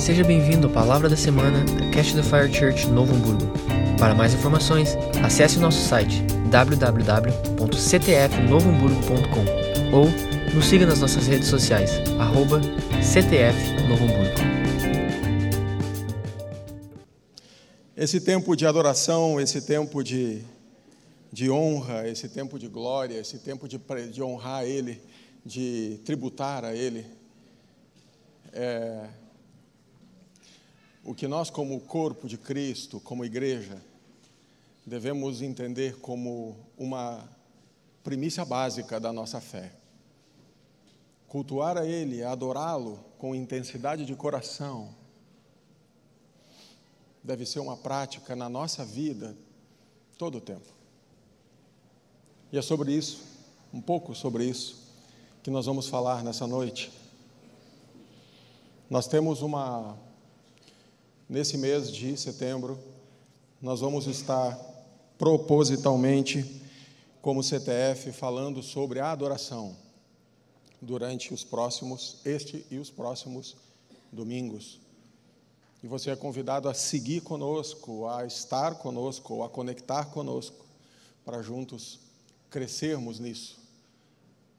Seja bem-vindo à Palavra da Semana da Cash the Fire Church Novo Hamburgo. Para mais informações, acesse o nosso site www.ctfnovohamburgo.com ou nos siga nas nossas redes sociais, arroba. Esse tempo de adoração, esse tempo de, de honra, esse tempo de glória, esse tempo de, de honrar Ele, de tributar a Ele, é, o que nós, como corpo de Cristo, como igreja, devemos entender como uma primícia básica da nossa fé. Cultuar a Ele, adorá-lo com intensidade de coração, deve ser uma prática na nossa vida todo o tempo. E é sobre isso, um pouco sobre isso, que nós vamos falar nessa noite. Nós temos uma. Nesse mês de setembro, nós vamos estar propositalmente, como CTF, falando sobre a adoração durante os próximos, este e os próximos domingos. E você é convidado a seguir conosco, a estar conosco, a conectar conosco, para juntos crescermos nisso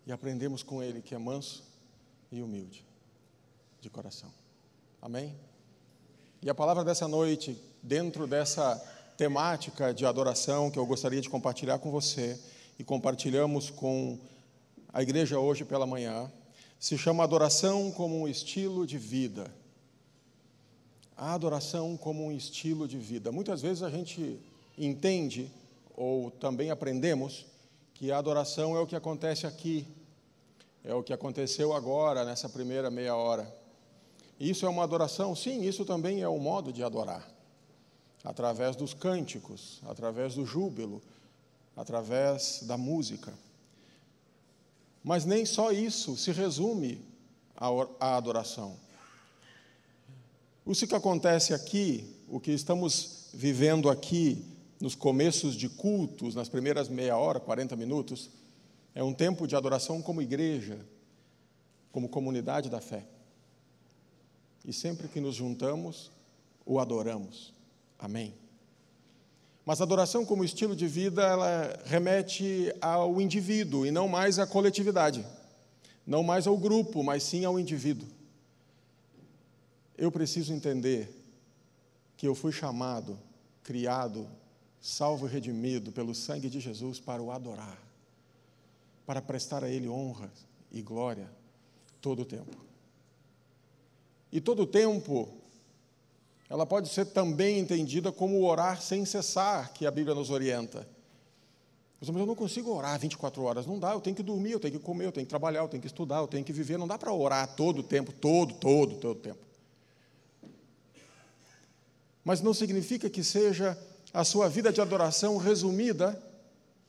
e aprendermos com Ele que é manso e humilde de coração. Amém? E a palavra dessa noite, dentro dessa temática de adoração que eu gostaria de compartilhar com você e compartilhamos com a igreja hoje pela manhã, se chama adoração como um estilo de vida. A adoração como um estilo de vida. Muitas vezes a gente entende ou também aprendemos que a adoração é o que acontece aqui, é o que aconteceu agora, nessa primeira meia hora. Isso é uma adoração? Sim, isso também é um modo de adorar. Através dos cânticos, através do júbilo, através da música. Mas nem só isso se resume à adoração. Isso que acontece aqui, o que estamos vivendo aqui, nos começos de cultos, nas primeiras meia hora, 40 minutos, é um tempo de adoração como igreja, como comunidade da fé. E sempre que nos juntamos, o adoramos. Amém. Mas a adoração como estilo de vida, ela remete ao indivíduo e não mais à coletividade. Não mais ao grupo, mas sim ao indivíduo. Eu preciso entender que eu fui chamado, criado, salvo e redimido pelo sangue de Jesus para o adorar, para prestar a Ele honra e glória todo o tempo. E todo o tempo, ela pode ser também entendida como orar sem cessar, que a Bíblia nos orienta. Mas eu não consigo orar 24 horas, não dá, eu tenho que dormir, eu tenho que comer, eu tenho que trabalhar, eu tenho que estudar, eu tenho que viver, não dá para orar todo o tempo, todo, todo, todo o tempo. Mas não significa que seja a sua vida de adoração resumida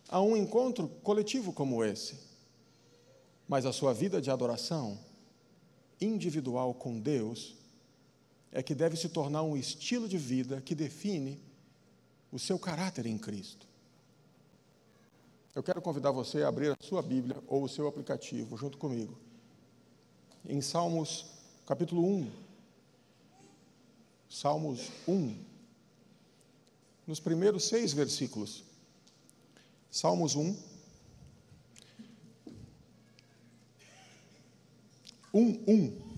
a um encontro coletivo como esse. Mas a sua vida de adoração individual com Deus é que deve se tornar um estilo de vida que define o seu caráter em Cristo. Eu quero convidar você a abrir a sua Bíblia ou o seu aplicativo junto comigo. Em Salmos, capítulo 1. Salmos 1. Nos primeiros seis versículos. Salmos 1 um, um.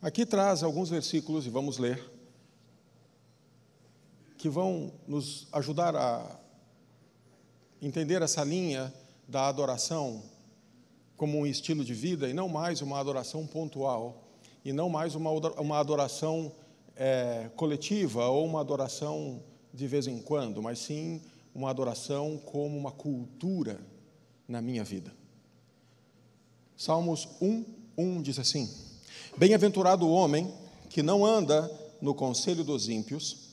Aqui traz alguns versículos, e vamos ler, que vão nos ajudar a entender essa linha da adoração como um estilo de vida e não mais uma adoração pontual, e não mais uma, uma adoração é, coletiva ou uma adoração de vez em quando, mas sim uma adoração como uma cultura na minha vida. Salmos 1, 1 diz assim: Bem-aventurado o homem que não anda no conselho dos ímpios,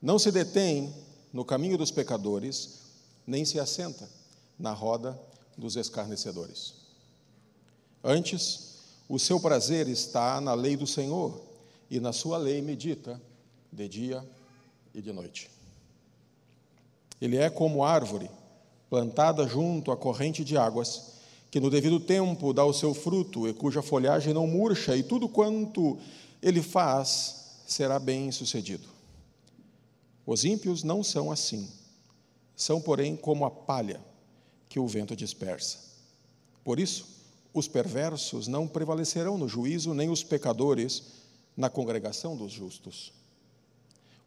não se detém no caminho dos pecadores, nem se assenta na roda dos escarnecedores. Antes, o seu prazer está na lei do Senhor, e na sua lei medita de dia e de noite. Ele é como árvore plantada junto à corrente de águas, que no devido tempo dá o seu fruto e cuja folhagem não murcha, e tudo quanto ele faz será bem sucedido. Os ímpios não são assim, são, porém, como a palha que o vento dispersa. Por isso, os perversos não prevalecerão no juízo, nem os pecadores na congregação dos justos.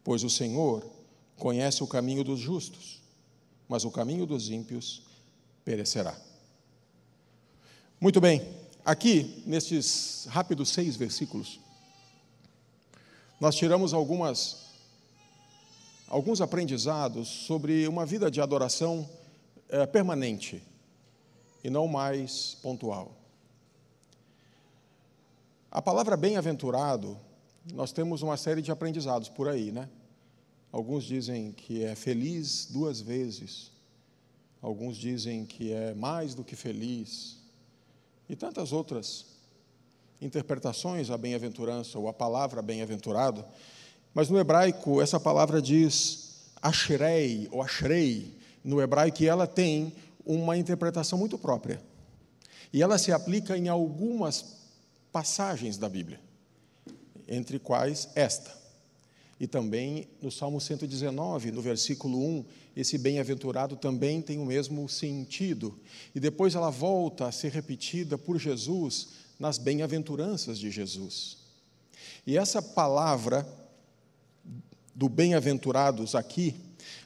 Pois o Senhor conhece o caminho dos justos, mas o caminho dos ímpios perecerá. Muito bem, aqui, nestes rápidos seis versículos, nós tiramos algumas, alguns aprendizados sobre uma vida de adoração é, permanente e não mais pontual. A palavra bem-aventurado, nós temos uma série de aprendizados por aí, né? Alguns dizem que é feliz duas vezes, alguns dizem que é mais do que feliz, e tantas outras interpretações à bem-aventurança ou à palavra bem-aventurado. Mas no hebraico, essa palavra diz ashrei ou ashrei, no hebraico, ela tem uma interpretação muito própria. E ela se aplica em algumas passagens da Bíblia, entre quais esta. E também no Salmo 119, no versículo 1, esse bem-aventurado também tem o mesmo sentido. E depois ela volta a ser repetida por Jesus nas bem-aventuranças de Jesus. E essa palavra do bem-aventurados aqui,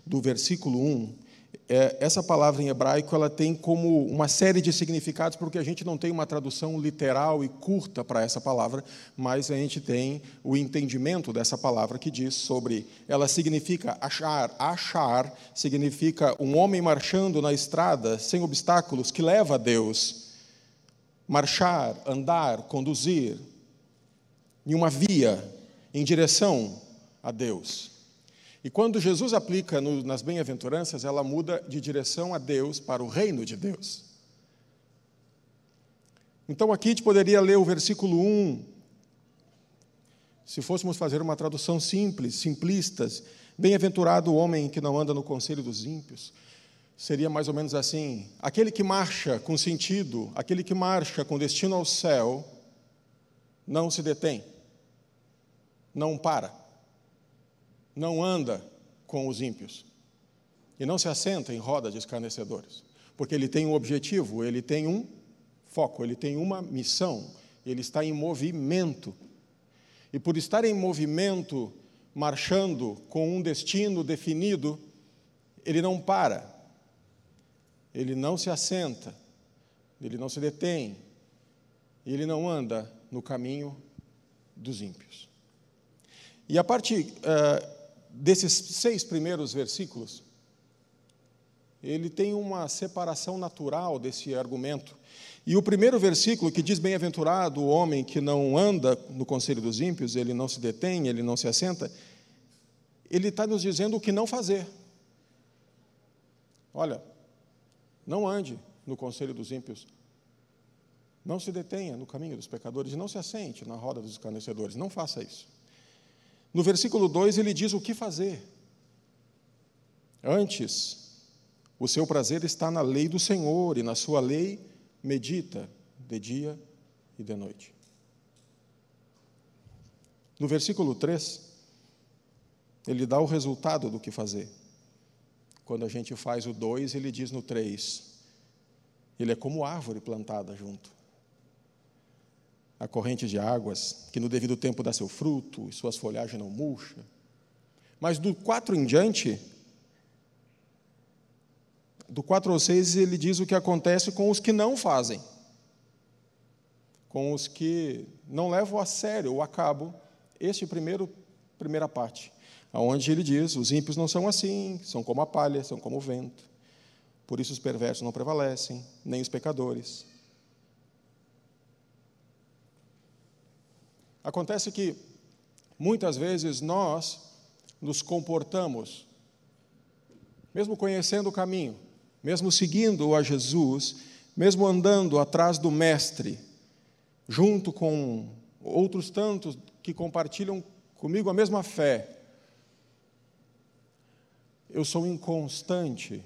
do versículo 1, é, essa palavra em hebraico ela tem como uma série de significados, porque a gente não tem uma tradução literal e curta para essa palavra, mas a gente tem o entendimento dessa palavra que diz sobre. Ela significa achar. Achar significa um homem marchando na estrada sem obstáculos que leva a Deus. Marchar, andar, conduzir em uma via em direção a Deus. E quando Jesus aplica no, nas bem-aventuranças, ela muda de direção a Deus para o reino de Deus. Então aqui a gente poderia ler o versículo 1, se fôssemos fazer uma tradução simples, simplistas, bem-aventurado o homem que não anda no conselho dos ímpios. Seria mais ou menos assim: aquele que marcha com sentido, aquele que marcha com destino ao céu, não se detém, não para não anda com os ímpios e não se assenta em roda de escarnecedores, porque ele tem um objetivo, ele tem um foco, ele tem uma missão, ele está em movimento. E por estar em movimento, marchando com um destino definido, ele não para, ele não se assenta, ele não se detém, ele não anda no caminho dos ímpios. E a partir uh, desses seis primeiros versículos, ele tem uma separação natural desse argumento. E o primeiro versículo que diz: Bem-aventurado o homem que não anda no conselho dos ímpios, ele não se detém, ele não se assenta, ele está nos dizendo o que não fazer. Olha, não ande no conselho dos ímpios, não se detenha no caminho dos pecadores, não se assente na roda dos escarnecedores, não faça isso. No versículo 2 ele diz o que fazer. Antes, o seu prazer está na lei do Senhor, e na sua lei medita de dia e de noite. No versículo 3, ele dá o resultado do que fazer. Quando a gente faz o 2, ele diz no 3: ele é como árvore plantada junto a corrente de águas, que no devido tempo dá seu fruto e suas folhagens não murcha. Mas do 4 em diante, do 4 ao 6, ele diz o que acontece com os que não fazem, com os que não levam a sério ou a cabo este primeiro primeira parte, aonde ele diz: os ímpios não são assim, são como a palha, são como o vento. Por isso os perversos não prevalecem, nem os pecadores. Acontece que muitas vezes nós nos comportamos, mesmo conhecendo o caminho, mesmo seguindo a Jesus, mesmo andando atrás do Mestre, junto com outros tantos que compartilham comigo a mesma fé, eu sou inconstante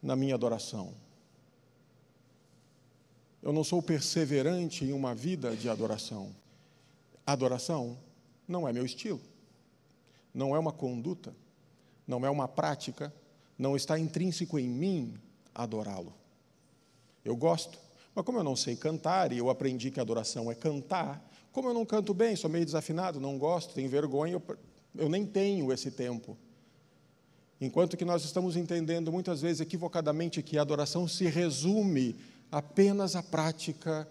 na minha adoração. Eu não sou perseverante em uma vida de adoração. Adoração não é meu estilo, não é uma conduta, não é uma prática, não está intrínseco em mim adorá-lo. Eu gosto, mas como eu não sei cantar e eu aprendi que adoração é cantar, como eu não canto bem, sou meio desafinado, não gosto, tenho vergonha, eu, eu nem tenho esse tempo. Enquanto que nós estamos entendendo muitas vezes equivocadamente que a adoração se resume apenas à prática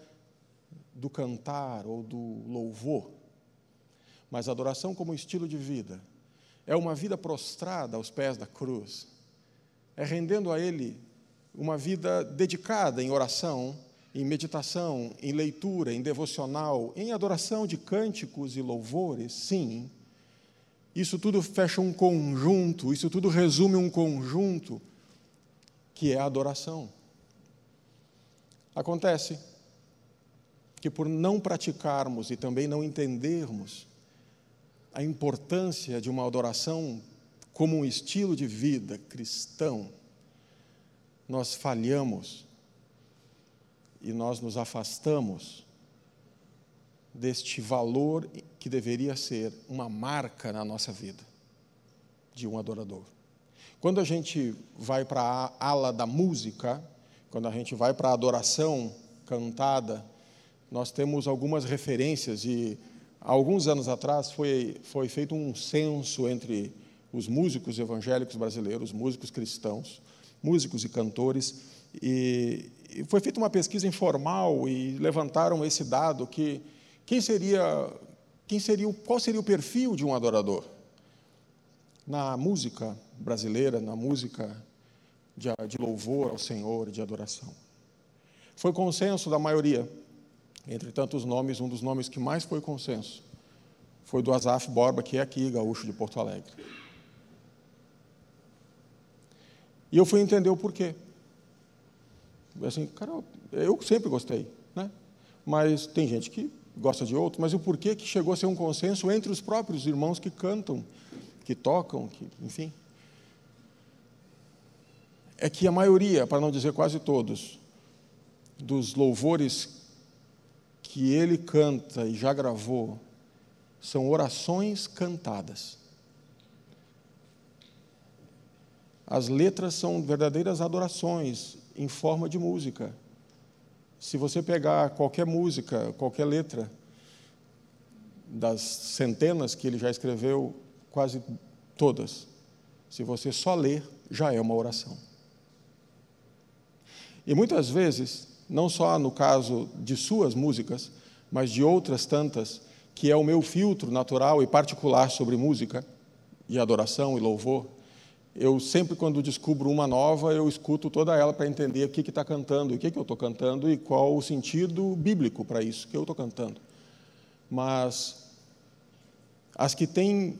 do cantar ou do louvor. Mas a adoração como estilo de vida é uma vida prostrada aos pés da cruz, é rendendo a Ele uma vida dedicada em oração, em meditação, em leitura, em devocional, em adoração de cânticos e louvores, sim. Isso tudo fecha um conjunto, isso tudo resume um conjunto que é a adoração. Acontece que por não praticarmos e também não entendermos a importância de uma adoração como um estilo de vida cristão, nós falhamos e nós nos afastamos deste valor que deveria ser uma marca na nossa vida de um adorador. Quando a gente vai para a ala da música, quando a gente vai para a adoração cantada, nós temos algumas referências e há alguns anos atrás foi, foi feito um censo entre os músicos evangélicos brasileiros, músicos cristãos, músicos e cantores, e, e foi feita uma pesquisa informal e levantaram esse dado que quem seria, quem seria, qual seria o perfil de um adorador na música brasileira, na música de, de louvor ao Senhor, de adoração. Foi consenso da maioria. Entre tantos nomes, um dos nomes que mais foi consenso foi do Asaf Borba, que é aqui, gaúcho de Porto Alegre. E eu fui entender o porquê. Assim, cara, eu sempre gostei, né? Mas tem gente que gosta de outro, mas o porquê que chegou a ser um consenso entre os próprios irmãos que cantam, que tocam, que, enfim é que a maioria, para não dizer quase todos, dos louvores que ele canta e já gravou são orações cantadas. As letras são verdadeiras adorações em forma de música. Se você pegar qualquer música, qualquer letra, das centenas que ele já escreveu, quase todas, se você só ler, já é uma oração. E muitas vezes, não só no caso de suas músicas, mas de outras tantas, que é o meu filtro natural e particular sobre música e adoração e louvor, eu sempre, quando descubro uma nova, eu escuto toda ela para entender o que está cantando, o que, que eu estou cantando e qual o sentido bíblico para isso que eu estou cantando. Mas as que têm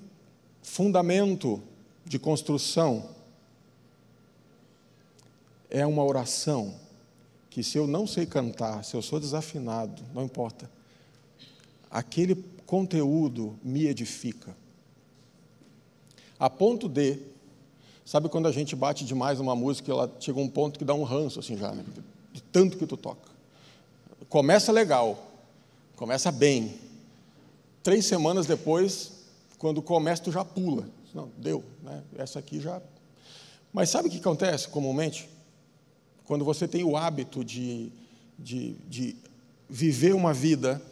fundamento de construção, é uma oração que, se eu não sei cantar, se eu sou desafinado, não importa, aquele conteúdo me edifica. A ponto de, sabe quando a gente bate demais numa música, ela chega um ponto que dá um ranço assim já, né? de tanto que tu toca. Começa legal, começa bem. Três semanas depois, quando começa, tu já pula. Não, deu, né? essa aqui já. Mas sabe o que acontece comumente? Quando você tem o hábito de, de, de viver uma vida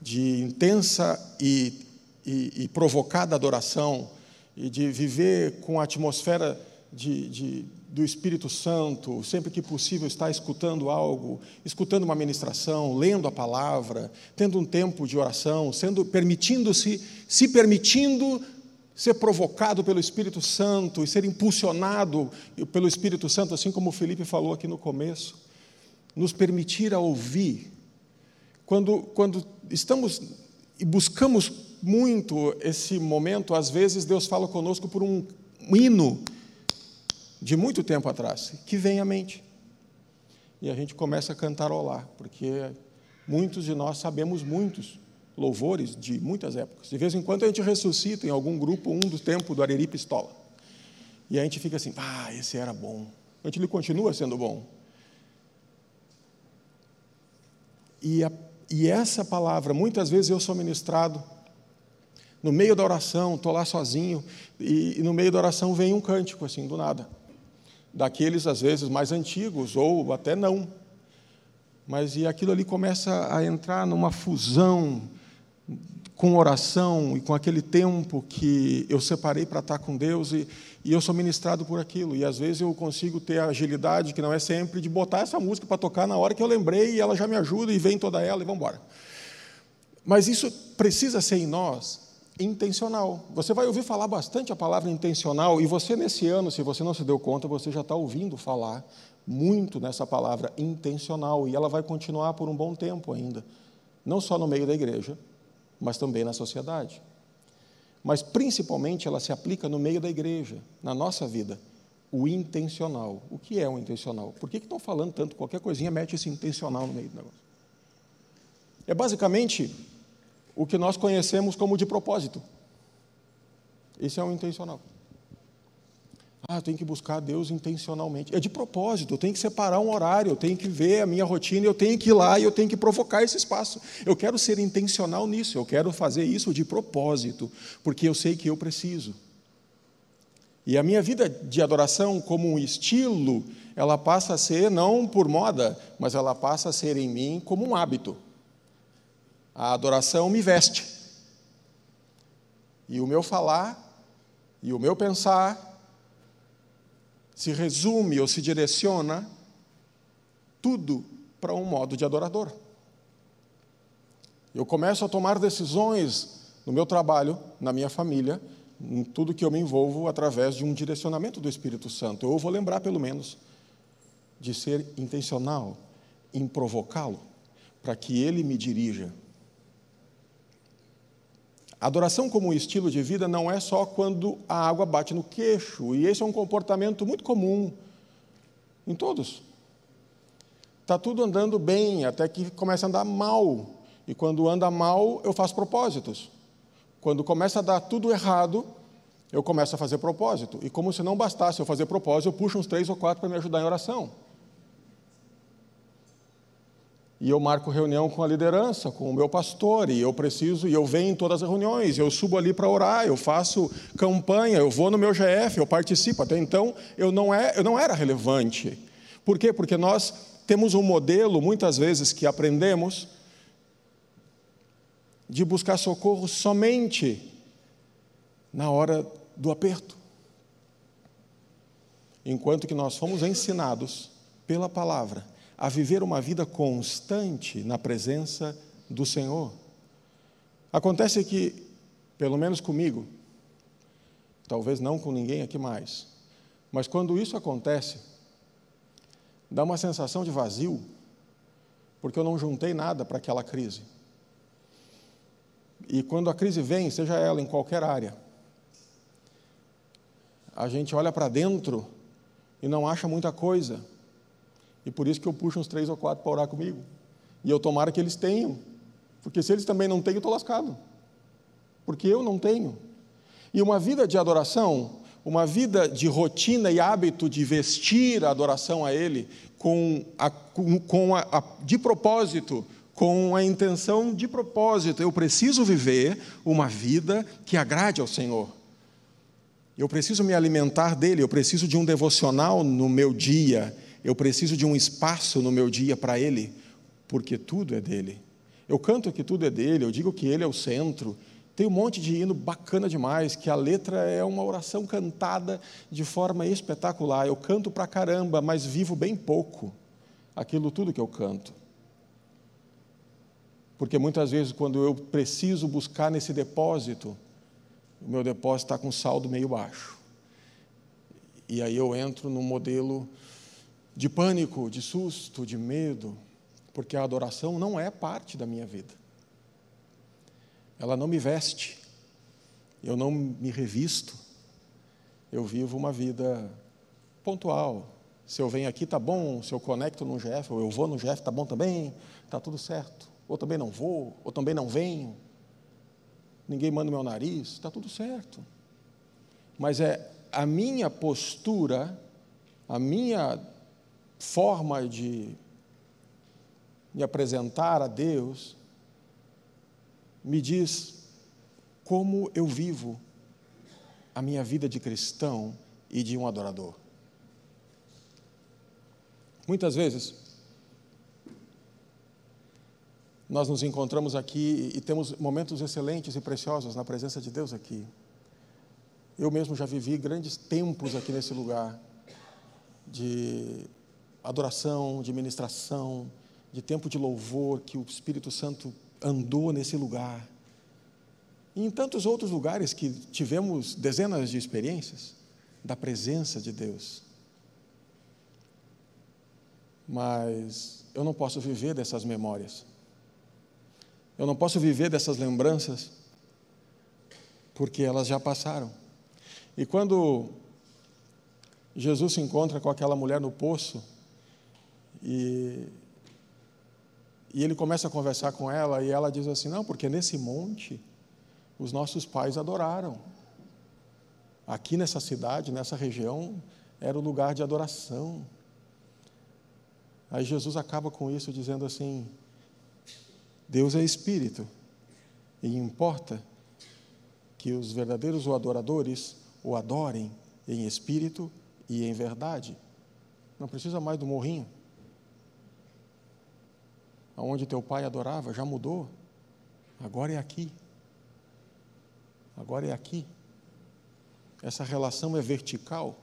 de intensa e, e, e, provocada adoração, e de viver com a atmosfera de, de, do Espírito Santo, sempre que possível estar escutando algo, escutando uma ministração, lendo a palavra, tendo um tempo de oração, sendo permitindo-se, se permitindo ser provocado pelo Espírito Santo e ser impulsionado pelo Espírito Santo, assim como o Felipe falou aqui no começo, nos permitir a ouvir. Quando, quando estamos e buscamos muito esse momento, às vezes Deus fala conosco por um hino de muito tempo atrás, que vem à mente. E a gente começa a cantarolar, porque Muitos de nós sabemos muitos louvores de muitas épocas. De vez em quando a gente ressuscita em algum grupo um do tempo do Areri Pistola. E a gente fica assim, ah, esse era bom. A gente ele continua sendo bom. E, a, e essa palavra, muitas vezes eu sou ministrado no meio da oração, estou lá sozinho, e, e no meio da oração vem um cântico, assim, do nada. Daqueles, às vezes, mais antigos, ou até não. Mas e aquilo ali começa a entrar numa fusão com oração e com aquele tempo que eu separei para estar com Deus e, e eu sou ministrado por aquilo. E às vezes eu consigo ter a agilidade, que não é sempre, de botar essa música para tocar na hora que eu lembrei e ela já me ajuda e vem toda ela e vamos embora. Mas isso precisa ser em nós intencional. Você vai ouvir falar bastante a palavra intencional, e você, nesse ano, se você não se deu conta, você já está ouvindo falar muito nessa palavra intencional, e ela vai continuar por um bom tempo ainda, não só no meio da igreja, mas também na sociedade. Mas principalmente ela se aplica no meio da igreja, na nossa vida. O intencional. O que é o intencional? Por que, estão falando tanto? Qualquer coisinha mete esse intencional no meio do negócio. É basicamente o que nós conhecemos como de propósito. Esse é o intencional. Ah, eu tenho que buscar Deus intencionalmente. É de propósito, eu tenho que separar um horário, eu tenho que ver a minha rotina, eu tenho que ir lá e eu tenho que provocar esse espaço. Eu quero ser intencional nisso, eu quero fazer isso de propósito, porque eu sei que eu preciso. E a minha vida de adoração, como um estilo, ela passa a ser não por moda, mas ela passa a ser em mim como um hábito. A adoração me veste. E o meu falar, e o meu pensar, se resume ou se direciona tudo para um modo de adorador. Eu começo a tomar decisões no meu trabalho, na minha família, em tudo que eu me envolvo através de um direcionamento do Espírito Santo. Eu vou lembrar, pelo menos, de ser intencional em provocá-lo, para que ele me dirija Adoração como estilo de vida não é só quando a água bate no queixo, e esse é um comportamento muito comum em todos. Está tudo andando bem, até que começa a andar mal. E quando anda mal, eu faço propósitos. Quando começa a dar tudo errado, eu começo a fazer propósito. E como se não bastasse eu fazer propósito, eu puxo uns três ou quatro para me ajudar em oração. E eu marco reunião com a liderança, com o meu pastor, e eu preciso, e eu venho em todas as reuniões, eu subo ali para orar, eu faço campanha, eu vou no meu GF, eu participo. Até então eu não, é, eu não era relevante. Por quê? Porque nós temos um modelo, muitas vezes, que aprendemos de buscar socorro somente na hora do aperto. Enquanto que nós fomos ensinados pela palavra a viver uma vida constante na presença do Senhor. Acontece que, pelo menos comigo, talvez não com ninguém aqui mais, mas quando isso acontece, dá uma sensação de vazio, porque eu não juntei nada para aquela crise. E quando a crise vem, seja ela em qualquer área, a gente olha para dentro e não acha muita coisa e por isso que eu puxo uns três ou quatro para orar comigo. E eu tomara que eles tenham. Porque se eles também não têm, eu estou lascado. Porque eu não tenho. E uma vida de adoração, uma vida de rotina e hábito de vestir a adoração a Ele com a, com, a, a, de propósito, com a intenção de propósito. Eu preciso viver uma vida que agrade ao Senhor. Eu preciso me alimentar dele, eu preciso de um devocional no meu dia, eu preciso de um espaço no meu dia para Ele, porque tudo é dele. Eu canto que tudo é dele, eu digo que Ele é o centro. Tem um monte de hino bacana demais, que a letra é uma oração cantada de forma espetacular. Eu canto pra caramba, mas vivo bem pouco aquilo tudo que eu canto. Porque muitas vezes, quando eu preciso buscar nesse depósito, o meu depósito está com saldo meio baixo. E aí eu entro no modelo de pânico, de susto, de medo, porque a adoração não é parte da minha vida. Ela não me veste, eu não me revisto, eu vivo uma vida pontual. Se eu venho aqui, tá bom, se eu conecto no GF, ou eu vou no GF, tá bom também, tá tudo certo. ou também não vou, ou também não venho. Ninguém manda meu nariz, está tudo certo. Mas é a minha postura, a minha forma de me apresentar a Deus, me diz como eu vivo a minha vida de cristão e de um adorador. Muitas vezes, nós nos encontramos aqui e temos momentos excelentes e preciosos na presença de Deus aqui. Eu mesmo já vivi grandes tempos aqui nesse lugar de adoração, de ministração, de tempo de louvor que o Espírito Santo andou nesse lugar. E em tantos outros lugares que tivemos dezenas de experiências da presença de Deus. Mas eu não posso viver dessas memórias. Eu não posso viver dessas lembranças, porque elas já passaram. E quando Jesus se encontra com aquela mulher no poço, e, e ele começa a conversar com ela, e ela diz assim: Não, porque nesse monte os nossos pais adoraram. Aqui nessa cidade, nessa região, era o lugar de adoração. Aí Jesus acaba com isso dizendo assim: Deus é espírito, e importa que os verdadeiros adoradores o adorem em espírito e em verdade. Não precisa mais do morrinho. Aonde teu pai adorava, já mudou. Agora é aqui. Agora é aqui. Essa relação é vertical.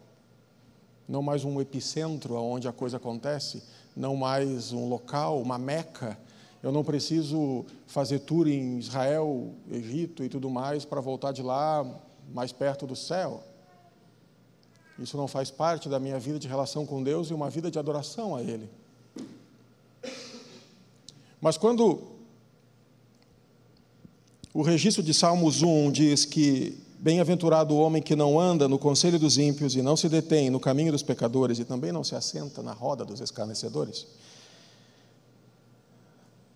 Não mais um epicentro onde a coisa acontece, não mais um local, uma meca eu não preciso fazer tour em Israel, Egito e tudo mais para voltar de lá mais perto do céu. Isso não faz parte da minha vida de relação com Deus e uma vida de adoração a Ele. Mas quando o registro de Salmos 1 diz que Bem-aventurado o homem que não anda no conselho dos ímpios e não se detém no caminho dos pecadores e também não se assenta na roda dos escarnecedores.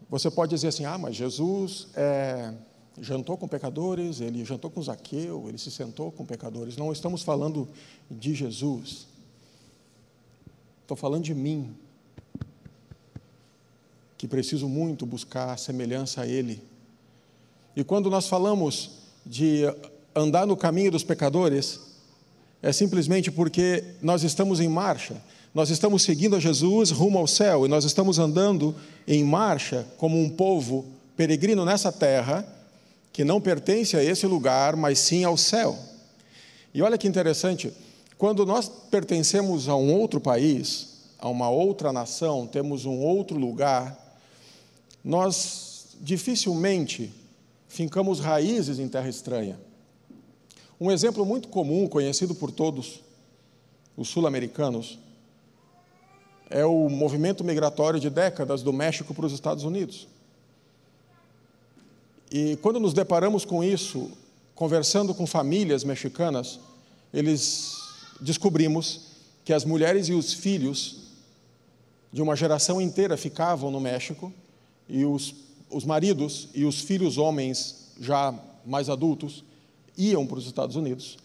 Você pode dizer assim: ah, mas Jesus é, jantou com pecadores, ele jantou com Zaqueu, ele se sentou com pecadores. Não estamos falando de Jesus. Estou falando de mim, que preciso muito buscar semelhança a Ele. E quando nós falamos de andar no caminho dos pecadores, é simplesmente porque nós estamos em marcha nós estamos seguindo a Jesus rumo ao céu e nós estamos andando em marcha como um povo peregrino nessa terra que não pertence a esse lugar, mas sim ao céu. E olha que interessante, quando nós pertencemos a um outro país, a uma outra nação, temos um outro lugar, nós dificilmente fincamos raízes em terra estranha. Um exemplo muito comum, conhecido por todos os sul-americanos, é o movimento migratório de décadas do México para os Estados Unidos. E quando nos deparamos com isso, conversando com famílias mexicanas, eles descobrimos que as mulheres e os filhos de uma geração inteira ficavam no México e os, os maridos e os filhos homens já mais adultos iam para os Estados Unidos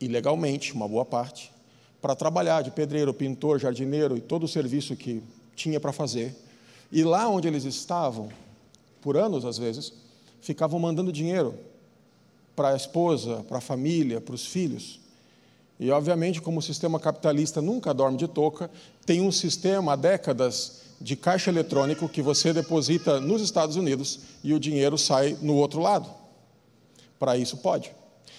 ilegalmente, uma boa parte, para trabalhar de pedreiro, pintor, jardineiro e todo o serviço que tinha para fazer. E lá onde eles estavam, por anos às vezes, ficavam mandando dinheiro para a esposa, para a família, para os filhos. E, obviamente, como o sistema capitalista nunca dorme de toca, tem um sistema há décadas de caixa eletrônico que você deposita nos Estados Unidos e o dinheiro sai no outro lado. Para isso, pode.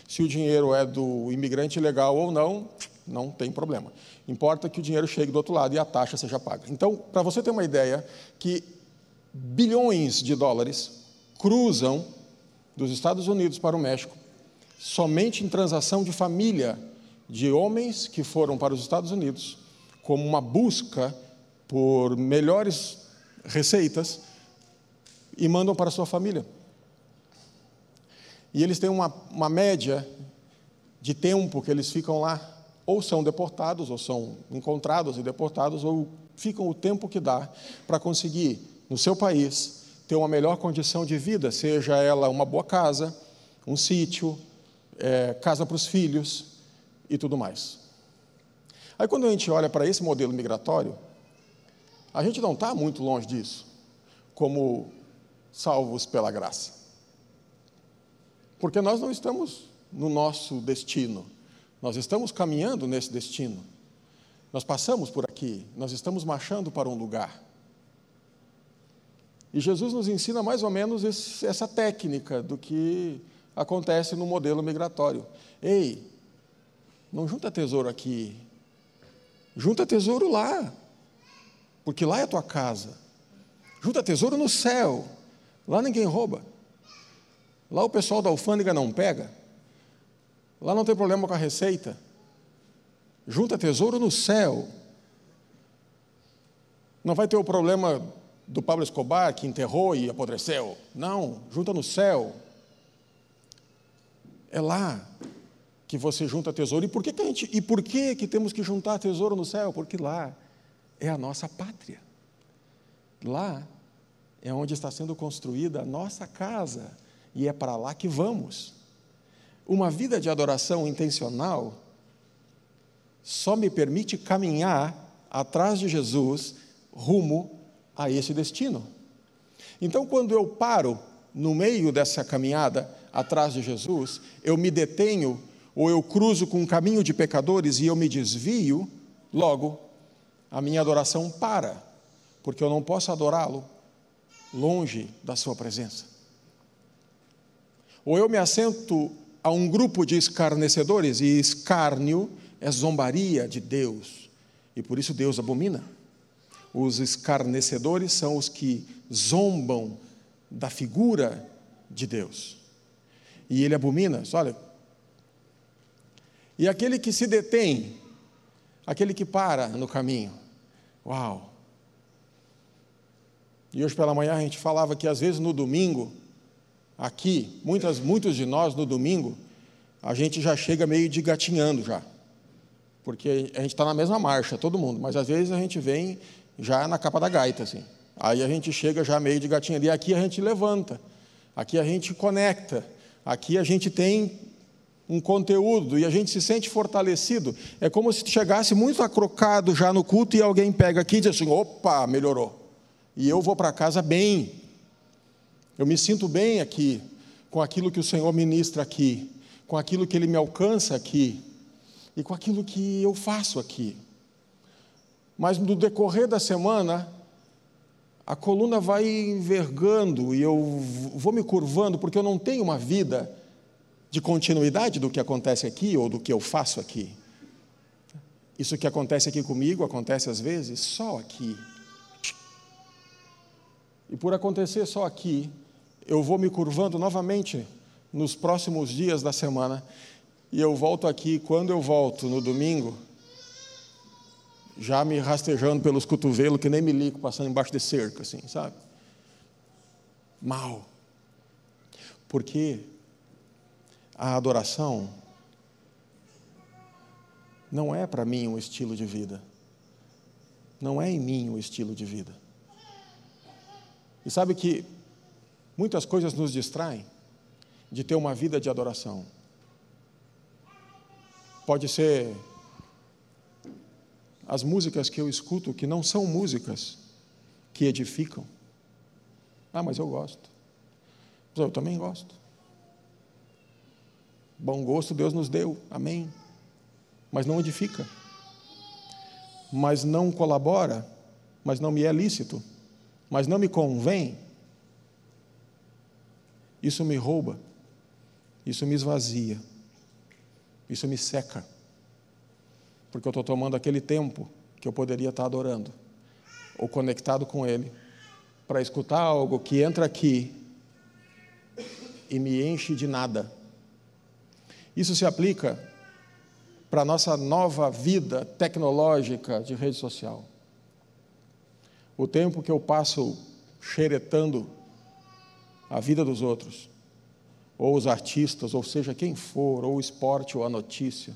Se o dinheiro é do imigrante ilegal ou não, não tem problema. Importa que o dinheiro chegue do outro lado e a taxa seja paga. Então, para você ter uma ideia, que bilhões de dólares cruzam dos Estados Unidos para o México somente em transação de família de homens que foram para os Estados Unidos como uma busca por melhores receitas e mandam para sua família. E eles têm uma, uma média de tempo que eles ficam lá ou são deportados, ou são encontrados e deportados, ou ficam o tempo que dá para conseguir, no seu país, ter uma melhor condição de vida, seja ela uma boa casa, um sítio, é, casa para os filhos e tudo mais. Aí, quando a gente olha para esse modelo migratório, a gente não está muito longe disso, como salvos pela graça. Porque nós não estamos no nosso destino, nós estamos caminhando nesse destino. Nós passamos por aqui, nós estamos marchando para um lugar. E Jesus nos ensina mais ou menos esse, essa técnica do que acontece no modelo migratório. Ei, não junta tesouro aqui, junta tesouro lá, porque lá é a tua casa. Junta tesouro no céu, lá ninguém rouba. Lá o pessoal da alfândega não pega. Lá não tem problema com a receita. Junta tesouro no céu. Não vai ter o problema do Pablo Escobar que enterrou e apodreceu. Não, junta no céu. É lá que você junta tesouro. E por que, que gente, e por que, que temos que juntar tesouro no céu? Porque lá é a nossa pátria. Lá é onde está sendo construída a nossa casa e é para lá que vamos. Uma vida de adoração intencional só me permite caminhar atrás de Jesus rumo a esse destino. Então, quando eu paro no meio dessa caminhada atrás de Jesus, eu me detenho ou eu cruzo com um caminho de pecadores e eu me desvio, logo a minha adoração para, porque eu não posso adorá-lo longe da sua presença. Ou eu me assento a um grupo de escarnecedores, e escárnio é zombaria de Deus, e por isso Deus abomina. Os escarnecedores são os que zombam da figura de Deus. E ele abomina, olha. E aquele que se detém, aquele que para no caminho. Uau! E hoje pela manhã a gente falava que às vezes no domingo, aqui, muitas, muitos de nós no domingo, a gente já chega meio de gatinhando já. Porque a gente está na mesma marcha, todo mundo, mas às vezes a gente vem já na capa da gaita, assim. Aí a gente chega já meio de gatinho ali, aqui a gente levanta, aqui a gente conecta, aqui a gente tem um conteúdo e a gente se sente fortalecido. É como se chegasse muito acrocado já no culto e alguém pega aqui e diz assim: opa, melhorou. E eu vou para casa bem. Eu me sinto bem aqui, com aquilo que o Senhor ministra aqui, com aquilo que Ele me alcança aqui e com aquilo que eu faço aqui. Mas no decorrer da semana, a coluna vai envergando e eu vou me curvando, porque eu não tenho uma vida de continuidade do que acontece aqui ou do que eu faço aqui. Isso que acontece aqui comigo acontece às vezes só aqui. E por acontecer só aqui, eu vou me curvando novamente nos próximos dias da semana, e eu volto aqui, quando eu volto no domingo, já me rastejando pelos cotovelos, que nem milico passando embaixo de cerca, assim, sabe? Mal. Porque a adoração não é para mim um estilo de vida. Não é em mim um estilo de vida. E sabe que muitas coisas nos distraem de ter uma vida de adoração. Pode ser as músicas que eu escuto que não são músicas que edificam. Ah, mas eu gosto. Eu também gosto. Bom gosto Deus nos deu, amém. Mas não edifica. Mas não colabora, mas não me é lícito, mas não me convém. Isso me rouba, isso me esvazia, isso me seca porque eu estou tomando aquele tempo que eu poderia estar adorando, ou conectado com Ele, para escutar algo que entra aqui e me enche de nada. Isso se aplica para a nossa nova vida tecnológica de rede social. O tempo que eu passo xeretando a vida dos outros, ou os artistas, ou seja quem for, ou o esporte, ou a notícia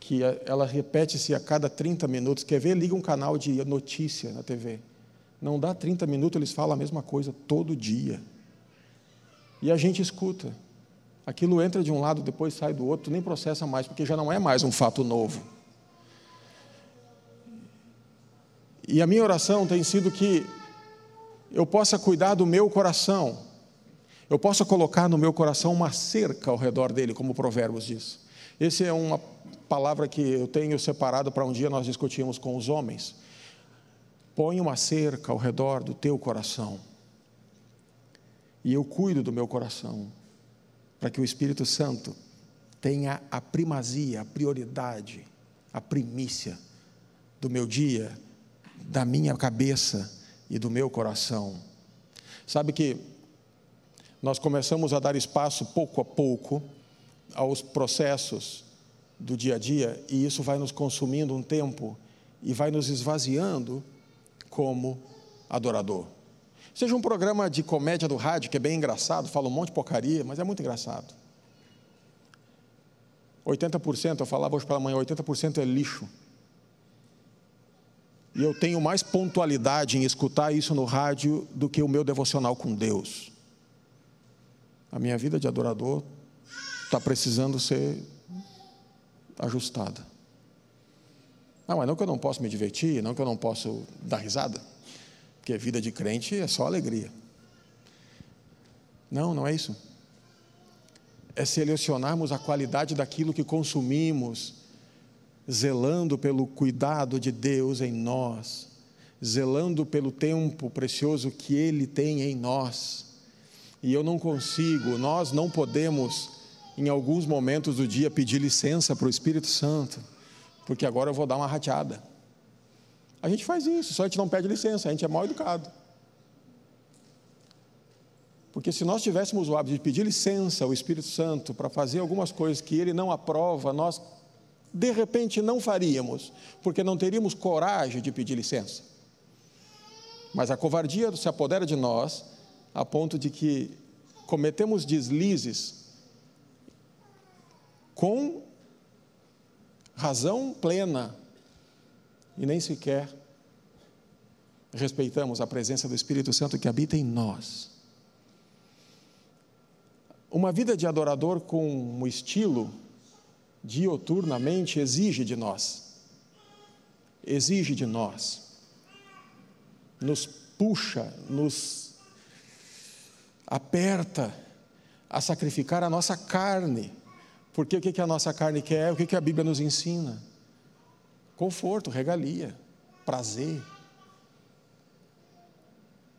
que ela repete-se a cada 30 minutos. Quer ver? Liga um canal de notícia na TV. Não dá 30 minutos, eles falam a mesma coisa todo dia. E a gente escuta. Aquilo entra de um lado, depois sai do outro, nem processa mais, porque já não é mais um fato novo. E a minha oração tem sido que eu possa cuidar do meu coração, eu possa colocar no meu coração uma cerca ao redor dele, como o Provérbios diz. Essa é uma palavra que eu tenho separado para um dia nós discutimos com os homens. Põe uma cerca ao redor do teu coração. E eu cuido do meu coração, para que o Espírito Santo tenha a primazia, a prioridade, a primícia do meu dia, da minha cabeça e do meu coração. Sabe que nós começamos a dar espaço pouco a pouco aos processos do dia a dia e isso vai nos consumindo um tempo e vai nos esvaziando como adorador. Seja um programa de comédia do rádio, que é bem engraçado, fala um monte de porcaria, mas é muito engraçado. 80%, eu falava hoje pela manhã, 80% é lixo. E eu tenho mais pontualidade em escutar isso no rádio do que o meu devocional com Deus. A minha vida de adorador está precisando ser ajustada. Não, mas não que eu não posso me divertir, não que eu não posso dar risada. Porque vida de crente é só alegria. Não, não é isso. É selecionarmos a qualidade daquilo que consumimos, zelando pelo cuidado de Deus em nós, zelando pelo tempo precioso que Ele tem em nós. E eu não consigo, nós não podemos, em alguns momentos do dia, pedir licença para o Espírito Santo, porque agora eu vou dar uma rateada. A gente faz isso, só a gente não pede licença, a gente é mal educado. Porque se nós tivéssemos o hábito de pedir licença ao Espírito Santo para fazer algumas coisas que ele não aprova, nós de repente não faríamos, porque não teríamos coragem de pedir licença. Mas a covardia se apodera de nós a ponto de que cometemos deslizes com razão plena e nem sequer respeitamos a presença do Espírito Santo que habita em nós. Uma vida de adorador com um estilo dioturnamente exige de nós, exige de nós, nos puxa, nos aperta a sacrificar a nossa carne, porque o que a nossa carne quer? O que a Bíblia nos ensina? Conforto, regalia, prazer.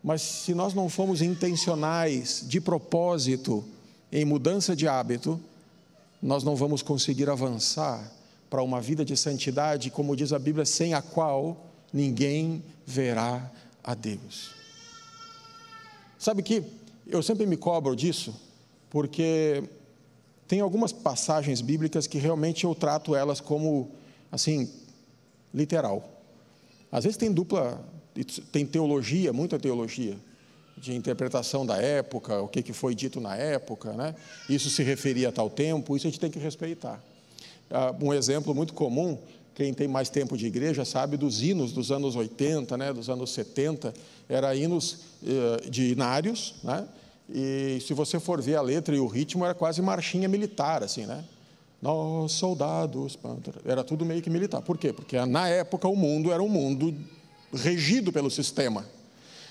Mas se nós não formos intencionais, de propósito, em mudança de hábito, nós não vamos conseguir avançar para uma vida de santidade, como diz a Bíblia, sem a qual ninguém verá a Deus. Sabe que eu sempre me cobro disso, porque tem algumas passagens bíblicas que realmente eu trato elas como assim literal. Às vezes tem dupla, tem teologia, muita teologia, de interpretação da época, o que, foi dito na época, né? isso se referia a tal tempo, isso a gente tem que respeitar. Ah, um exemplo muito comum, quem tem mais tempo de igreja sabe dos hinos dos anos 80, né, dos anos 70, era hinos eh, de inários, né? e se você for ver a letra e o ritmo, era quase marchinha militar, assim, né? Nós, soldados, era tudo meio que militar. Por quê? Porque na época o mundo era um mundo regido pelo sistema.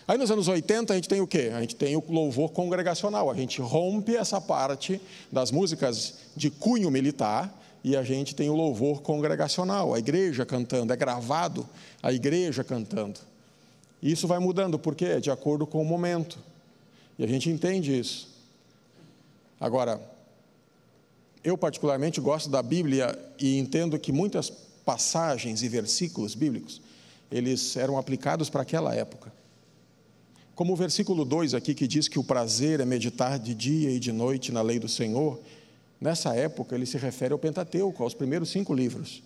Aí nos anos 80 a gente tem o quê? A gente tem o louvor congregacional. A gente rompe essa parte das músicas de cunho militar e a gente tem o louvor congregacional, a igreja cantando, é gravado a igreja cantando. E isso vai mudando, por quê? De acordo com o momento. E a gente entende isso. Agora, eu, particularmente, gosto da Bíblia e entendo que muitas passagens e versículos bíblicos, eles eram aplicados para aquela época. Como o versículo 2 aqui, que diz que o prazer é meditar de dia e de noite na lei do Senhor, nessa época ele se refere ao Pentateuco, aos primeiros cinco livros.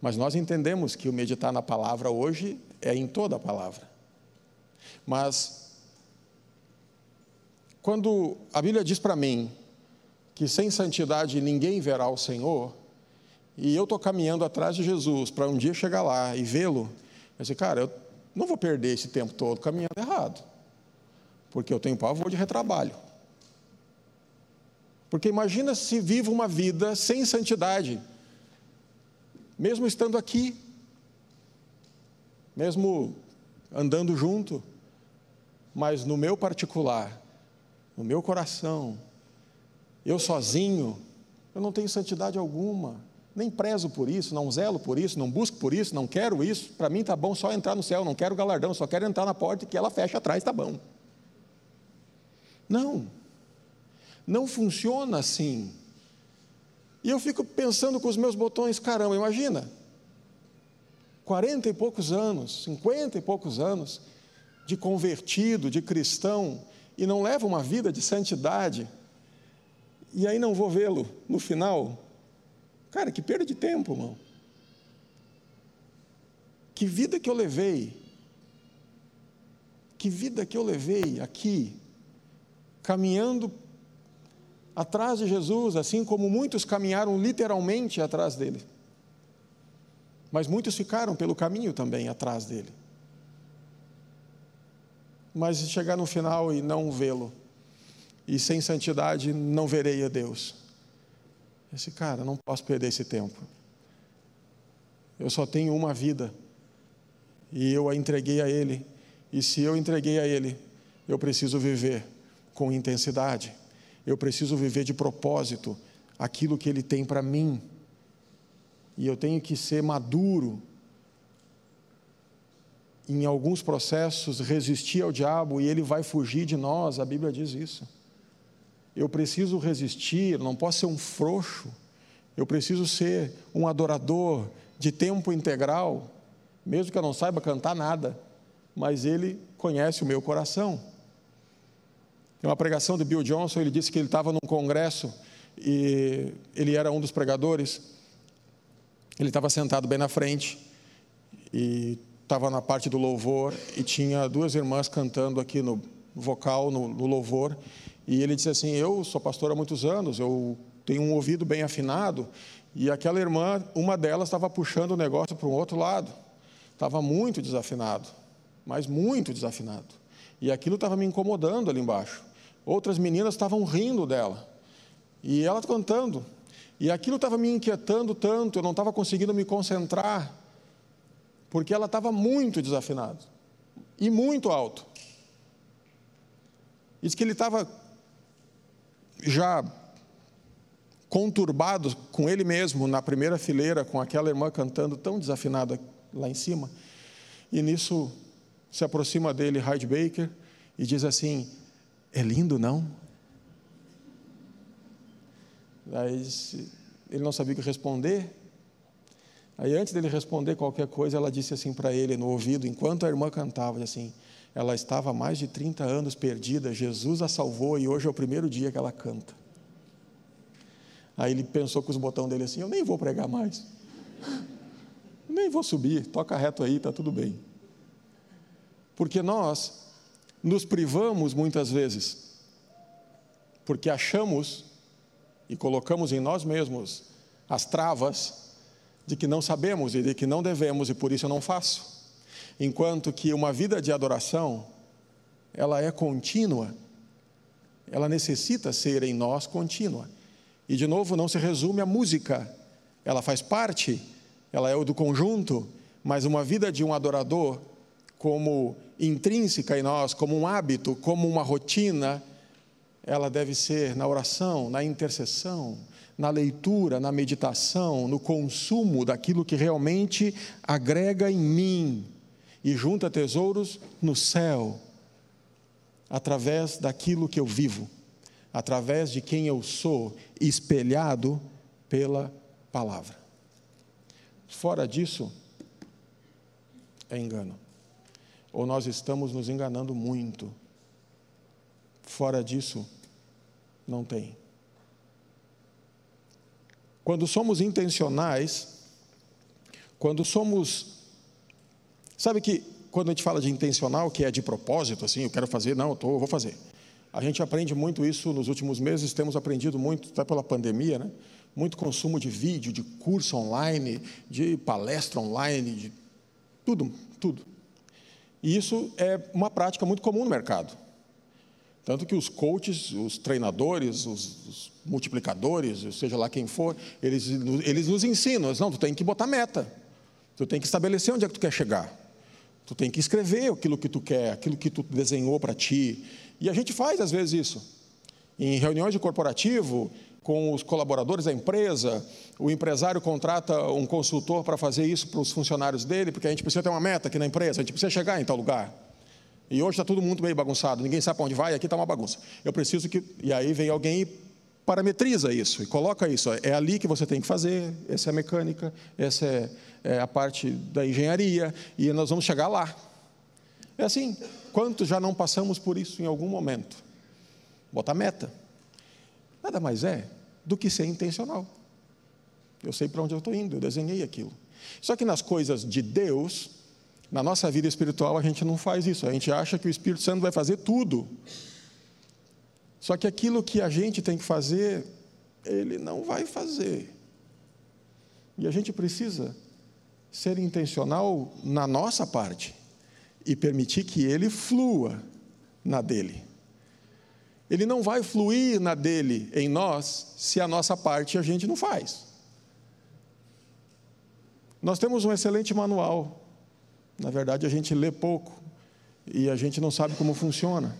Mas nós entendemos que o meditar na palavra hoje é em toda a palavra. Mas, quando a Bíblia diz para mim que sem santidade ninguém verá o Senhor, e eu estou caminhando atrás de Jesus para um dia chegar lá e vê-lo, eu disse, cara, eu não vou perder esse tempo todo caminhando errado, porque eu tenho pavor de retrabalho. Porque imagina se vivo uma vida sem santidade, mesmo estando aqui, mesmo andando junto, mas no meu particular, no meu coração, eu sozinho, eu não tenho santidade alguma, nem prezo por isso, não zelo por isso, não busco por isso, não quero isso. Para mim está bom só entrar no céu, não quero galardão, só quero entrar na porta que ela feche atrás, está bom. Não, não funciona assim. E eu fico pensando com os meus botões, caramba, imagina, 40 e poucos anos, 50 e poucos anos de convertido, de cristão, e não leva uma vida de santidade, e aí não vou vê-lo no final. Cara, que perda de tempo, irmão. Que vida que eu levei. Que vida que eu levei aqui, caminhando atrás de Jesus, assim como muitos caminharam literalmente atrás dele. Mas muitos ficaram pelo caminho também atrás dele. Mas chegar no final e não vê-lo, e sem santidade não verei a Deus. Esse cara, não posso perder esse tempo. Eu só tenho uma vida e eu a entreguei a Ele. E se eu entreguei a Ele, eu preciso viver com intensidade. Eu preciso viver de propósito aquilo que Ele tem para mim. E eu tenho que ser maduro em alguns processos, resistir ao diabo e ele vai fugir de nós. A Bíblia diz isso eu preciso resistir, não posso ser um frouxo, eu preciso ser um adorador de tempo integral, mesmo que eu não saiba cantar nada, mas ele conhece o meu coração. Em uma pregação de Bill Johnson, ele disse que ele estava num congresso e ele era um dos pregadores. Ele estava sentado bem na frente e estava na parte do louvor e tinha duas irmãs cantando aqui no vocal, no, no louvor. E ele disse assim: Eu sou pastor há muitos anos, eu tenho um ouvido bem afinado. E aquela irmã, uma delas estava puxando o negócio para um outro lado. Estava muito desafinado, mas muito desafinado. E aquilo estava me incomodando ali embaixo. Outras meninas estavam rindo dela. E ela cantando. E aquilo estava me inquietando tanto, eu não estava conseguindo me concentrar, porque ela estava muito desafinada e muito alto. Diz que ele estava já conturbado com ele mesmo na primeira fileira, com aquela irmã cantando tão desafinada lá em cima. E nisso se aproxima dele Hyde Baker e diz assim: É lindo, não? Aí ele não sabia o que responder. Aí antes dele responder qualquer coisa, ela disse assim para ele no ouvido, enquanto a irmã cantava, assim: ela estava há mais de 30 anos perdida, Jesus a salvou e hoje é o primeiro dia que ela canta. Aí ele pensou com os botões dele assim: Eu nem vou pregar mais, nem vou subir, toca reto aí, está tudo bem. Porque nós nos privamos muitas vezes, porque achamos e colocamos em nós mesmos as travas de que não sabemos e de que não devemos e por isso eu não faço enquanto que uma vida de adoração, ela é contínua, ela necessita ser em nós contínua. E de novo, não se resume à música, ela faz parte, ela é o do conjunto, mas uma vida de um adorador, como intrínseca em nós, como um hábito, como uma rotina, ela deve ser na oração, na intercessão, na leitura, na meditação, no consumo daquilo que realmente agrega em mim e junta tesouros no céu, através daquilo que eu vivo, através de quem eu sou, espelhado pela palavra. Fora disso, é engano. Ou nós estamos nos enganando muito. Fora disso, não tem. Quando somos intencionais, quando somos Sabe que quando a gente fala de intencional, que é de propósito, assim, eu quero fazer, não, eu, tô, eu vou fazer. A gente aprende muito isso nos últimos meses, temos aprendido muito, até pela pandemia, né? Muito consumo de vídeo, de curso online, de palestra online, de tudo, tudo. E isso é uma prática muito comum no mercado. Tanto que os coaches, os treinadores, os, os multiplicadores, seja lá quem for, eles, eles nos ensinam, não, tu tem que botar meta, tu tem que estabelecer onde é que tu quer chegar, tu tem que escrever aquilo que tu quer, aquilo que tu desenhou para ti, e a gente faz às vezes isso. Em reuniões de corporativo, com os colaboradores da empresa, o empresário contrata um consultor para fazer isso para os funcionários dele, porque a gente precisa ter uma meta aqui na empresa, a gente precisa chegar em tal lugar. E hoje está todo mundo meio bagunçado, ninguém sabe para onde vai, aqui está uma bagunça. Eu preciso que. E aí vem alguém e parametriza isso, e coloca isso. É ali que você tem que fazer, essa é a mecânica, essa é, é a parte da engenharia, e nós vamos chegar lá. É assim, quantos já não passamos por isso em algum momento? Botar meta. Nada mais é do que ser intencional. Eu sei para onde eu estou indo, eu desenhei aquilo. Só que nas coisas de Deus, na nossa vida espiritual, a gente não faz isso. A gente acha que o Espírito Santo vai fazer tudo. Só que aquilo que a gente tem que fazer, ele não vai fazer. E a gente precisa ser intencional na nossa parte e permitir que ele flua na dele. Ele não vai fluir na dele em nós se a nossa parte a gente não faz. Nós temos um excelente manual na verdade, a gente lê pouco e a gente não sabe como funciona.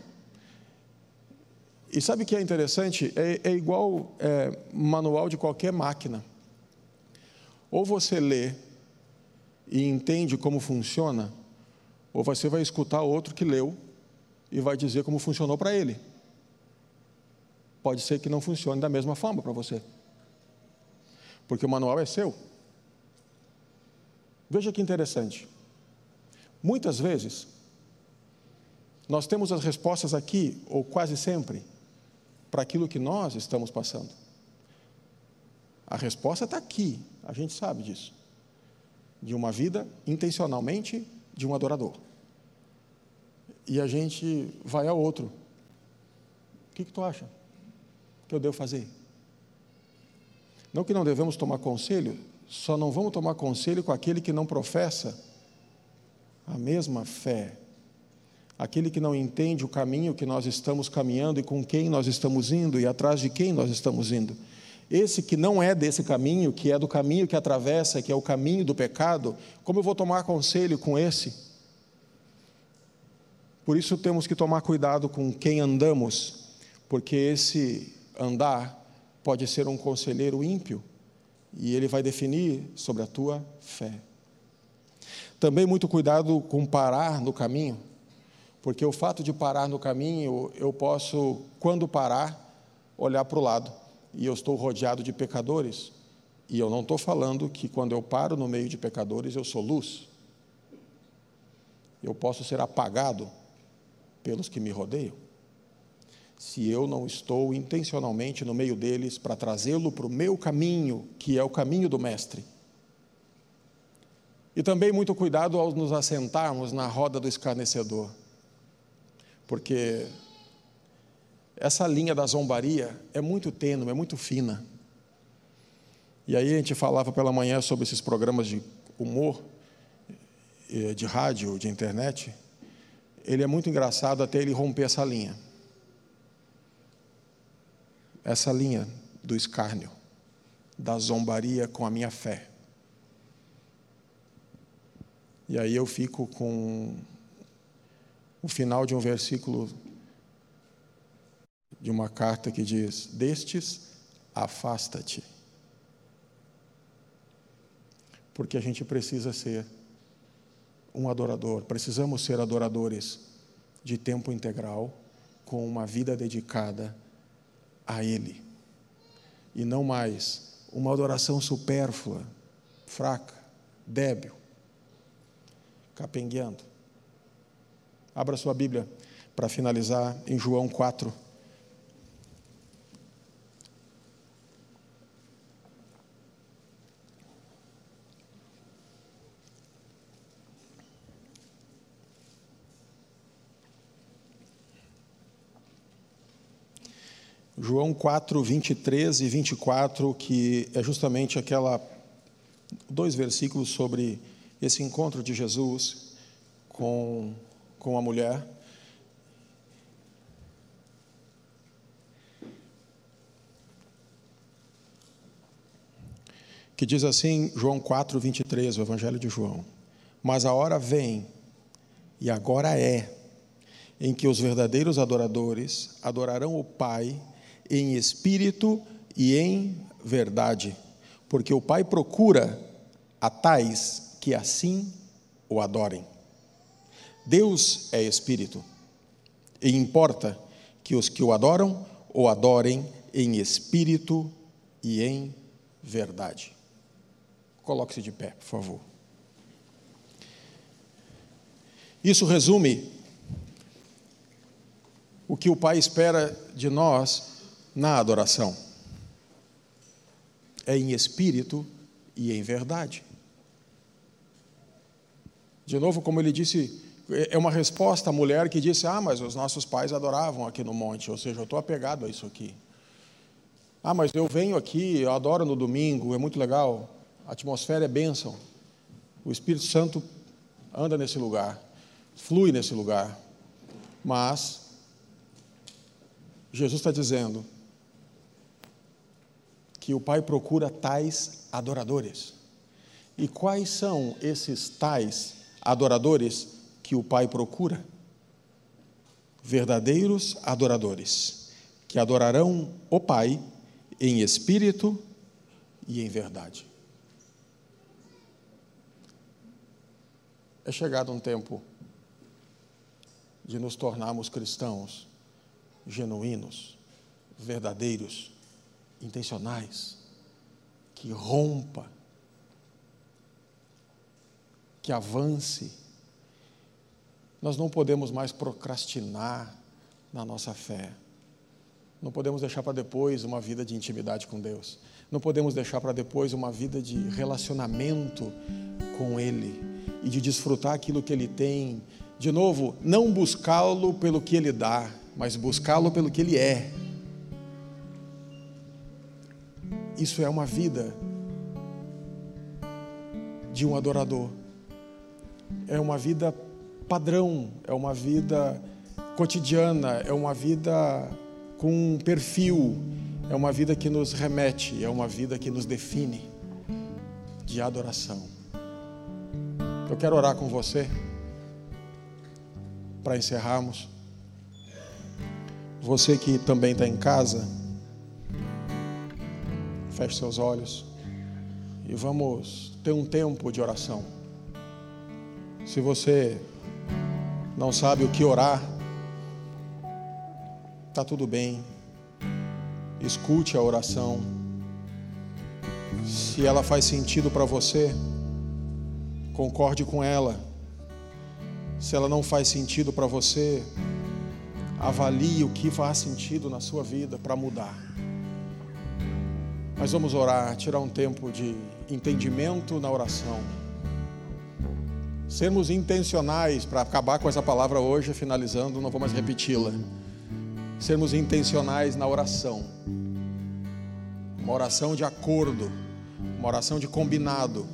E sabe o que é interessante? É, é igual é, manual de qualquer máquina. Ou você lê e entende como funciona, ou você vai escutar outro que leu e vai dizer como funcionou para ele. Pode ser que não funcione da mesma forma para você, porque o manual é seu. Veja que interessante. Muitas vezes, nós temos as respostas aqui, ou quase sempre, para aquilo que nós estamos passando. A resposta está aqui, a gente sabe disso. De uma vida intencionalmente de um adorador. E a gente vai ao outro. O que, que tu acha que eu devo fazer? Não que não devemos tomar conselho, só não vamos tomar conselho com aquele que não professa a mesma fé. Aquele que não entende o caminho que nós estamos caminhando e com quem nós estamos indo e atrás de quem nós estamos indo. Esse que não é desse caminho, que é do caminho que atravessa, que é o caminho do pecado, como eu vou tomar conselho com esse? Por isso temos que tomar cuidado com quem andamos, porque esse andar pode ser um conselheiro ímpio e ele vai definir sobre a tua fé. Também muito cuidado com parar no caminho, porque o fato de parar no caminho, eu posso, quando parar, olhar para o lado e eu estou rodeado de pecadores. E eu não estou falando que quando eu paro no meio de pecadores eu sou luz. Eu posso ser apagado pelos que me rodeiam. Se eu não estou intencionalmente no meio deles para trazê-lo para o meu caminho, que é o caminho do Mestre. E também muito cuidado ao nos assentarmos na roda do escarnecedor, porque essa linha da zombaria é muito tênue, é muito fina. E aí a gente falava pela manhã sobre esses programas de humor, de rádio, de internet. Ele é muito engraçado até ele romper essa linha. Essa linha do escárnio, da zombaria com a minha fé. E aí eu fico com o final de um versículo de uma carta que diz: Destes, afasta-te. Porque a gente precisa ser um adorador, precisamos ser adoradores de tempo integral, com uma vida dedicada a Ele. E não mais uma adoração supérflua, fraca, débil capengueando. Abra sua Bíblia para finalizar em João 4. João 4, 23 e 24, que é justamente aquela dois versículos sobre esse encontro de Jesus com com a mulher. Que diz assim, João 4, 23, o Evangelho de João. Mas a hora vem, e agora é, em que os verdadeiros adoradores adorarão o Pai em espírito e em verdade, porque o Pai procura a tais que assim o adorem. Deus é espírito, e importa que os que o adoram o adorem em espírito e em verdade. Coloque-se de pé, por favor. Isso resume o que o Pai espera de nós na adoração. É em espírito e em verdade. De novo, como ele disse, é uma resposta à mulher que disse: Ah, mas os nossos pais adoravam aqui no monte, ou seja, eu estou apegado a isso aqui. Ah, mas eu venho aqui, eu adoro no domingo, é muito legal, a atmosfera é bênção, o Espírito Santo anda nesse lugar, flui nesse lugar, mas Jesus está dizendo que o Pai procura tais adoradores. E quais são esses tais adoradores que o Pai procura? Verdadeiros adoradores, que adorarão o Pai em espírito e em verdade. É chegado um tempo de nos tornarmos cristãos genuínos, verdadeiros, intencionais, que rompa, que avance. Nós não podemos mais procrastinar na nossa fé. Não podemos deixar para depois uma vida de intimidade com Deus. Não podemos deixar para depois uma vida de relacionamento com Ele e de desfrutar aquilo que Ele tem. De novo, não buscá-lo pelo que Ele dá, mas buscá-lo pelo que Ele é. Isso é uma vida de um adorador. É uma vida padrão, é uma vida cotidiana, é uma vida com um perfil, é uma vida que nos remete, é uma vida que nos define de adoração. Eu quero orar com você para encerrarmos. Você que também está em casa, feche seus olhos e vamos ter um tempo de oração. Se você não sabe o que orar, está tudo bem. Escute a oração. Se ela faz sentido para você, concorde com ela. Se ela não faz sentido para você, avalie o que faz sentido na sua vida para mudar. Mas vamos orar, tirar um tempo de entendimento na oração. Sermos intencionais para acabar com essa palavra hoje, finalizando, não vou mais repeti-la. Sermos intencionais na oração. Uma oração de acordo, uma oração de combinado.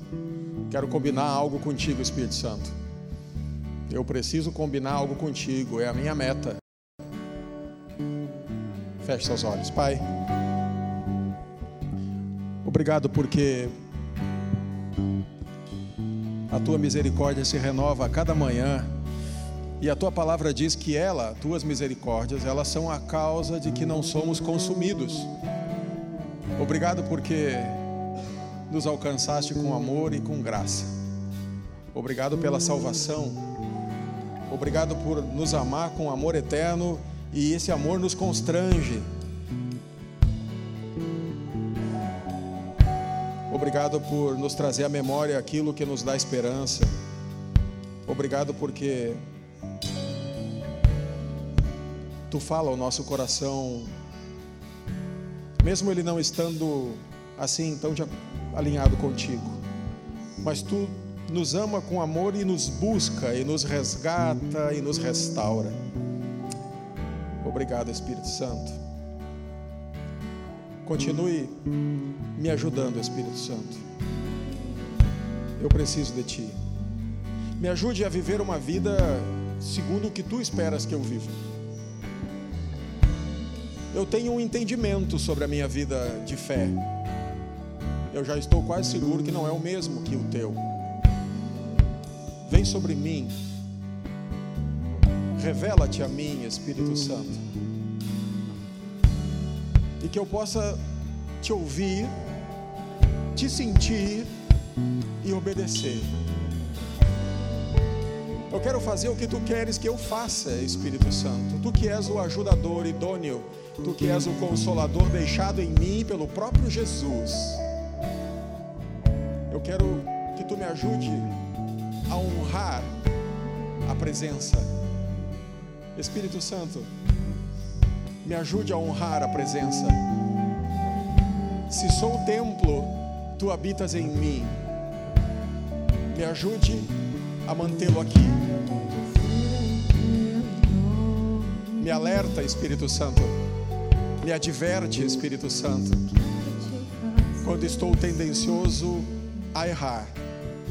Quero combinar algo contigo, Espírito Santo. Eu preciso combinar algo contigo, é a minha meta. Feche seus olhos, Pai. Obrigado porque tua misericórdia se renova a cada manhã. E a tua palavra diz que ela, tuas misericórdias, elas são a causa de que não somos consumidos. Obrigado porque nos alcançaste com amor e com graça. Obrigado pela salvação. Obrigado por nos amar com amor eterno e esse amor nos constrange. Obrigado por nos trazer à memória aquilo que nos dá esperança. Obrigado porque tu fala ao nosso coração, mesmo ele não estando assim tão alinhado contigo, mas tu nos ama com amor e nos busca e nos resgata e nos restaura. Obrigado, Espírito Santo. Continue me ajudando, Espírito Santo. Eu preciso de Ti. Me ajude a viver uma vida segundo o que tu esperas que eu viva. Eu tenho um entendimento sobre a minha vida de fé. Eu já estou quase seguro que não é o mesmo que o teu. Vem sobre mim. Revela-te a mim, Espírito Santo. Que eu possa te ouvir, te sentir e obedecer. Eu quero fazer o que tu queres que eu faça, Espírito Santo. Tu que és o ajudador idôneo, tu que és o consolador deixado em mim pelo próprio Jesus. Eu quero que tu me ajude a honrar a presença. Espírito Santo, me ajude a honrar a presença. Se sou o templo, tu habitas em mim. Me ajude a mantê-lo aqui. Me alerta, Espírito Santo. Me adverte, Espírito Santo. Quando estou tendencioso a errar,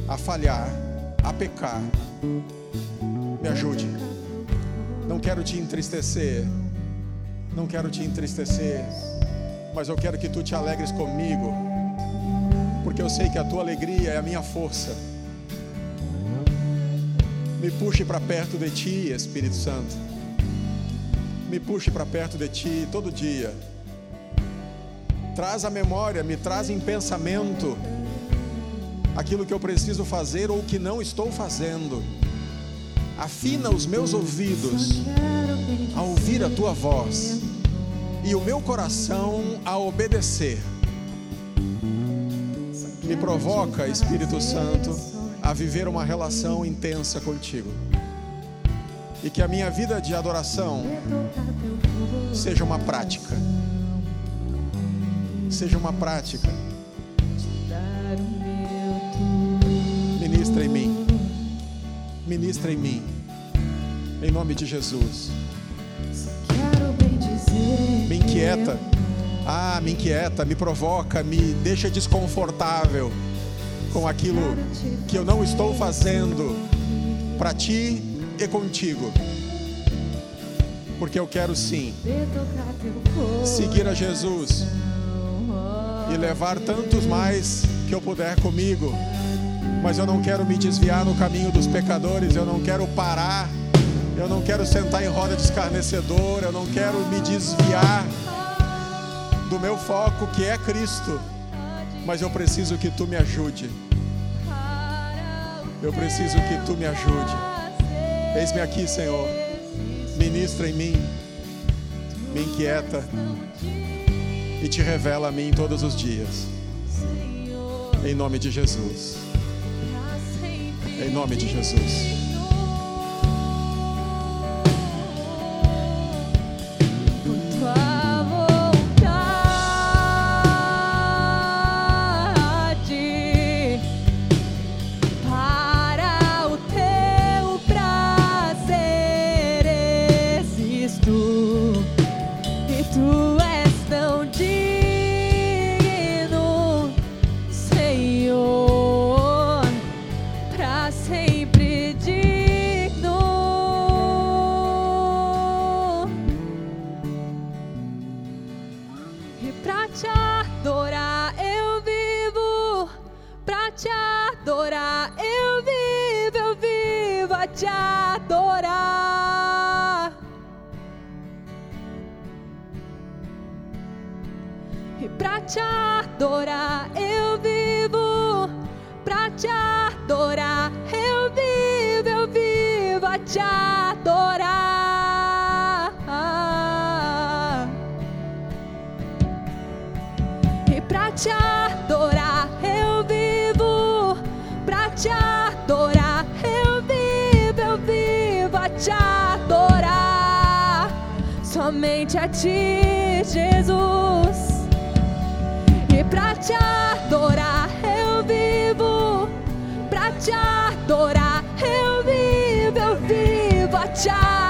a falhar, a pecar. Me ajude. Não quero te entristecer. Não quero te entristecer. Mas eu quero que tu te alegres comigo. Porque eu sei que a tua alegria é a minha força. Me puxe para perto de ti, Espírito Santo. Me puxe para perto de ti todo dia. Traz a memória, me traz em pensamento aquilo que eu preciso fazer ou que não estou fazendo. Afina os meus ouvidos a ouvir a tua voz e o meu coração a obedecer. Me provoca, Espírito Santo a viver uma relação intensa contigo. E que a minha vida de adoração seja uma prática. Seja uma prática. Ministra em mim. Ministra em mim. Em nome de Jesus. Me inquieta. Ah, me inquieta, me provoca, me deixa desconfortável com aquilo que eu não estou fazendo para ti e contigo. Porque eu quero sim seguir a Jesus e levar tantos mais que eu puder comigo. Mas eu não quero me desviar no caminho dos pecadores, eu não quero parar, eu não quero sentar em roda de escarnecedor, eu não quero me desviar do meu foco que é Cristo mas eu preciso que tu me ajude. Eu preciso que tu me ajude. Eis-me aqui, Senhor. Ministra em mim, me inquieta e te revela a mim todos os dias. Em nome de Jesus. Em nome de Jesus. te adorar eu vivo, pra te adorar eu vivo, eu vivo a te adorar. E pra te adorar eu vivo, pra te adorar eu vivo, eu vivo a te adorar. ti, Jesus, e para te adorar eu vivo, para te adorar eu vivo, eu vivo a te adorar.